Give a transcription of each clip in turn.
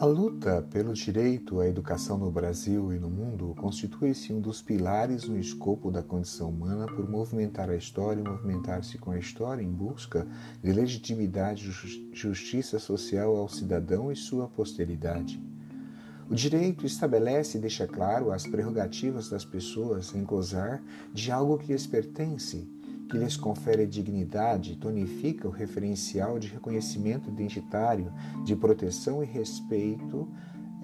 A luta pelo direito à educação no Brasil e no mundo constitui-se um dos pilares no escopo da condição humana por movimentar a história e movimentar-se com a história em busca de legitimidade e justiça social ao cidadão e sua posteridade. O direito estabelece e deixa claro as prerrogativas das pessoas em gozar de algo que lhes pertence que lhes confere dignidade, tonifica o referencial de reconhecimento identitário, de proteção e respeito,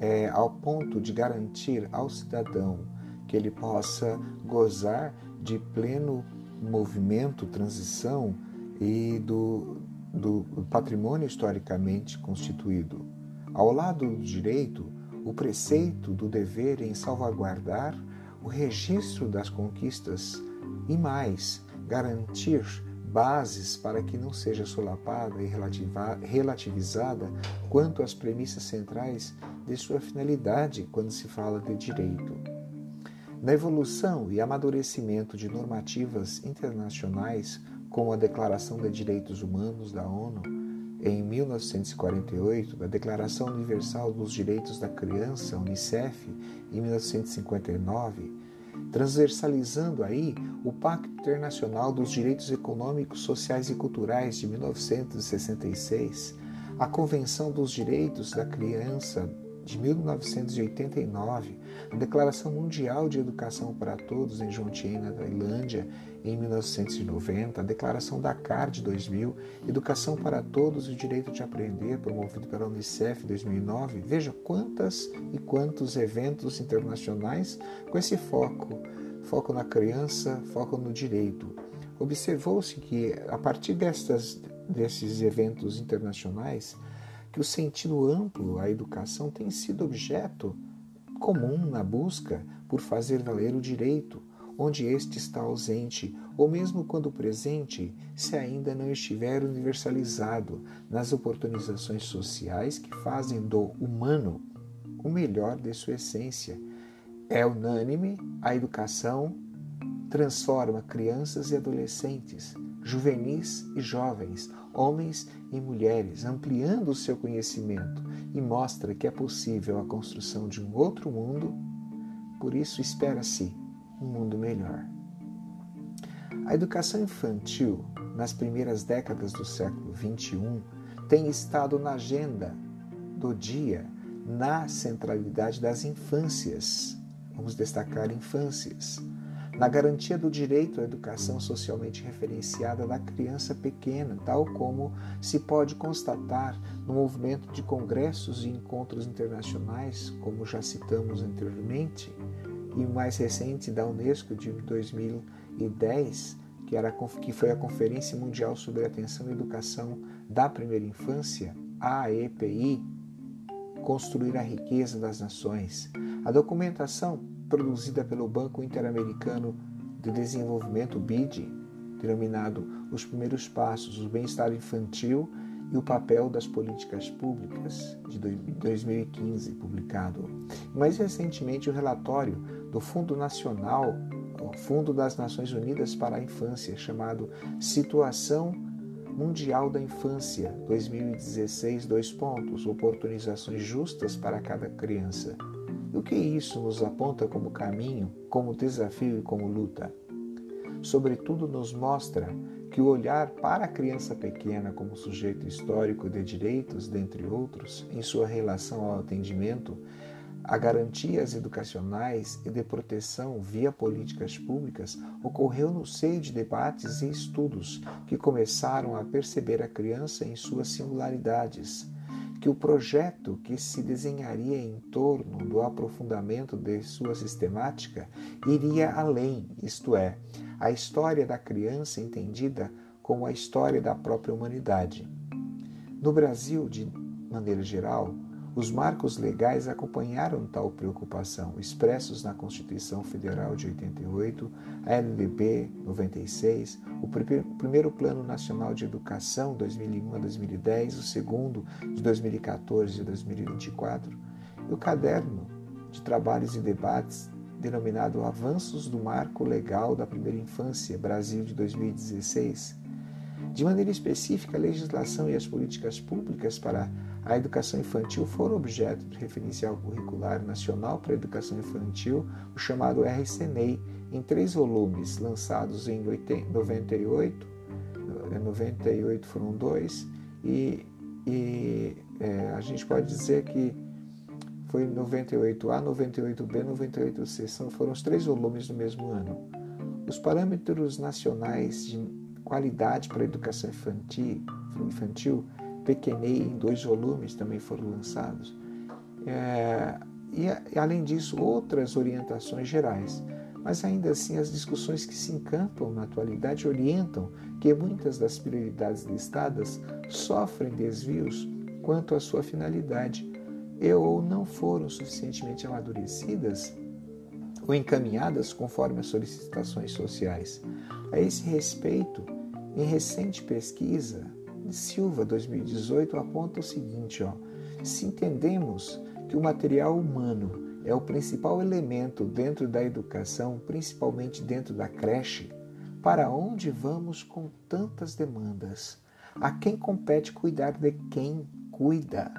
é, ao ponto de garantir ao cidadão que ele possa gozar de pleno movimento, transição e do, do patrimônio historicamente constituído. Ao lado do direito, o preceito do dever em salvaguardar o registro das conquistas e mais, garantir bases para que não seja solapada e relativizada quanto às premissas centrais de sua finalidade quando se fala de direito. Na evolução e amadurecimento de normativas internacionais, como a Declaração de Direitos Humanos da ONU, em 1948, a Declaração Universal dos Direitos da Criança, UNICEF, em 1959, transversalizando aí o Pacto Internacional dos Direitos Econômicos, Sociais e Culturais de 1966, a Convenção dos Direitos da Criança de 1989, a Declaração Mundial de Educação para Todos em Jomtien, na Tailândia, em 1990, a Declaração Dakar de 2000, Educação para Todos e o Direito de Aprender, promovido pela Unicef em 2009. Veja quantas e quantos eventos internacionais com esse foco, foco na criança, foco no direito. Observou-se que a partir destas, desses eventos internacionais, que o sentido amplo à educação tem sido objeto comum na busca por fazer valer o direito, onde este está ausente, ou mesmo quando presente, se ainda não estiver universalizado nas oportunizações sociais que fazem do humano o melhor de sua essência. É unânime a educação transforma crianças e adolescentes, juvenis e jovens, homens e mulheres, ampliando o seu conhecimento e mostra que é possível a construção de um outro mundo, por isso espera-se um mundo melhor. A educação infantil, nas primeiras décadas do século XXI, tem estado na agenda do dia, na centralidade das infâncias. Vamos destacar infâncias na garantia do direito à educação socialmente referenciada da criança pequena, tal como se pode constatar no movimento de congressos e encontros internacionais, como já citamos anteriormente, e o mais recente da Unesco de 2010, que, era, que foi a Conferência Mundial sobre Atenção e Educação da Primeira Infância, a EPI, Construir a Riqueza das Nações. A documentação produzida pelo Banco Interamericano de Desenvolvimento, BID, denominado Os Primeiros Passos, o Bem-Estar Infantil e o Papel das Políticas Públicas, de 2015, publicado. Mais recentemente, o relatório do Fundo Nacional, Fundo das Nações Unidas para a Infância, chamado Situação Mundial da Infância 2016, dois pontos, oportunizações justas para cada criança. E o que isso nos aponta como caminho, como desafio e como luta? Sobretudo, nos mostra que o olhar para a criança pequena como sujeito histórico de direitos, dentre outros, em sua relação ao atendimento, a garantias educacionais e de proteção via políticas públicas ocorreu no seio de debates e estudos que começaram a perceber a criança em suas singularidades, que o projeto que se desenharia em torno do aprofundamento de sua sistemática iria além, isto é, a história da criança entendida como a história da própria humanidade. No Brasil, de maneira geral, os marcos legais acompanharam tal preocupação, expressos na Constituição Federal de 88, a LDB 96, o primeiro Plano Nacional de Educação 2001 a 2010, o segundo de 2014 a 2024 e o caderno de trabalhos e debates denominado Avanços do Marco Legal da Primeira Infância Brasil de 2016 De maneira específica, a legislação e as políticas públicas para a educação infantil foram objeto do referencial curricular nacional para a educação infantil, o chamado RCNEI, em três volumes, lançados em 98, 98 foram dois, e, e é, a gente pode dizer que foi 98A, 98B, 98C, são, foram os três volumes do mesmo ano. Os parâmetros nacionais de qualidade para a educação infantil, infantil Pequenei em dois volumes também foram lançados. É, e, além disso, outras orientações gerais. Mas ainda assim, as discussões que se encampam na atualidade orientam que muitas das prioridades listadas sofrem desvios quanto à sua finalidade e ou não foram suficientemente amadurecidas ou encaminhadas conforme as solicitações sociais. A esse respeito, em recente pesquisa, Silva 2018 aponta o seguinte: ó, se entendemos que o material humano é o principal elemento dentro da educação, principalmente dentro da creche, para onde vamos com tantas demandas? A quem compete cuidar de quem cuida?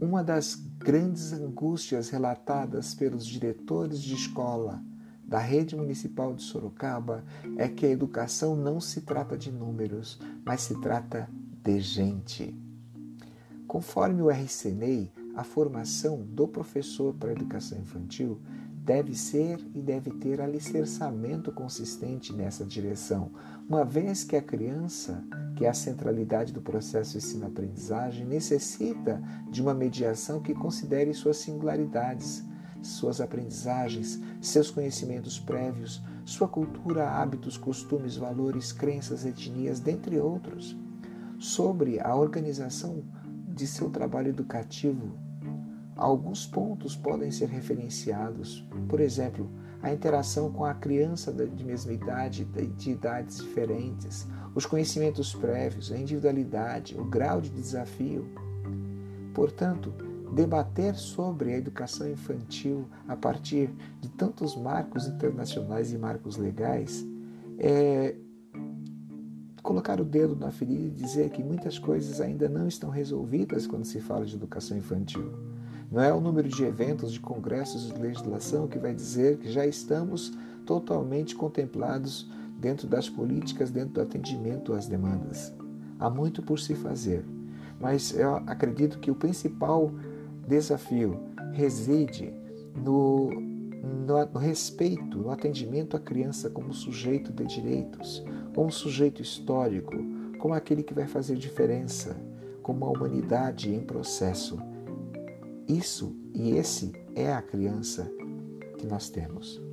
Uma das grandes angústias relatadas pelos diretores de escola da rede municipal de Sorocaba é que a educação não se trata de números, mas se trata de gente. Conforme o RCNEI, a formação do professor para a educação infantil deve ser e deve ter alicerçamento consistente nessa direção, uma vez que a criança, que é a centralidade do processo ensino-aprendizagem, necessita de uma mediação que considere suas singularidades, suas aprendizagens, seus conhecimentos prévios, sua cultura, hábitos, costumes, valores, crenças, etnias, dentre outros, sobre a organização de seu trabalho educativo. Alguns pontos podem ser referenciados, por exemplo, a interação com a criança de mesma idade, de idades diferentes, os conhecimentos prévios, a individualidade, o grau de desafio. Portanto, debater sobre a educação infantil a partir de tantos marcos internacionais e marcos legais é colocar o dedo na ferida e dizer que muitas coisas ainda não estão resolvidas quando se fala de educação infantil. Não é o número de eventos, de congressos de legislação que vai dizer que já estamos totalmente contemplados dentro das políticas, dentro do atendimento às demandas. Há muito por se fazer, mas eu acredito que o principal desafio reside no, no, no, respeito, no atendimento à criança como sujeito de direitos, como sujeito histórico, como aquele que vai fazer diferença, como a humanidade em processo. Isso e esse é a criança que nós temos.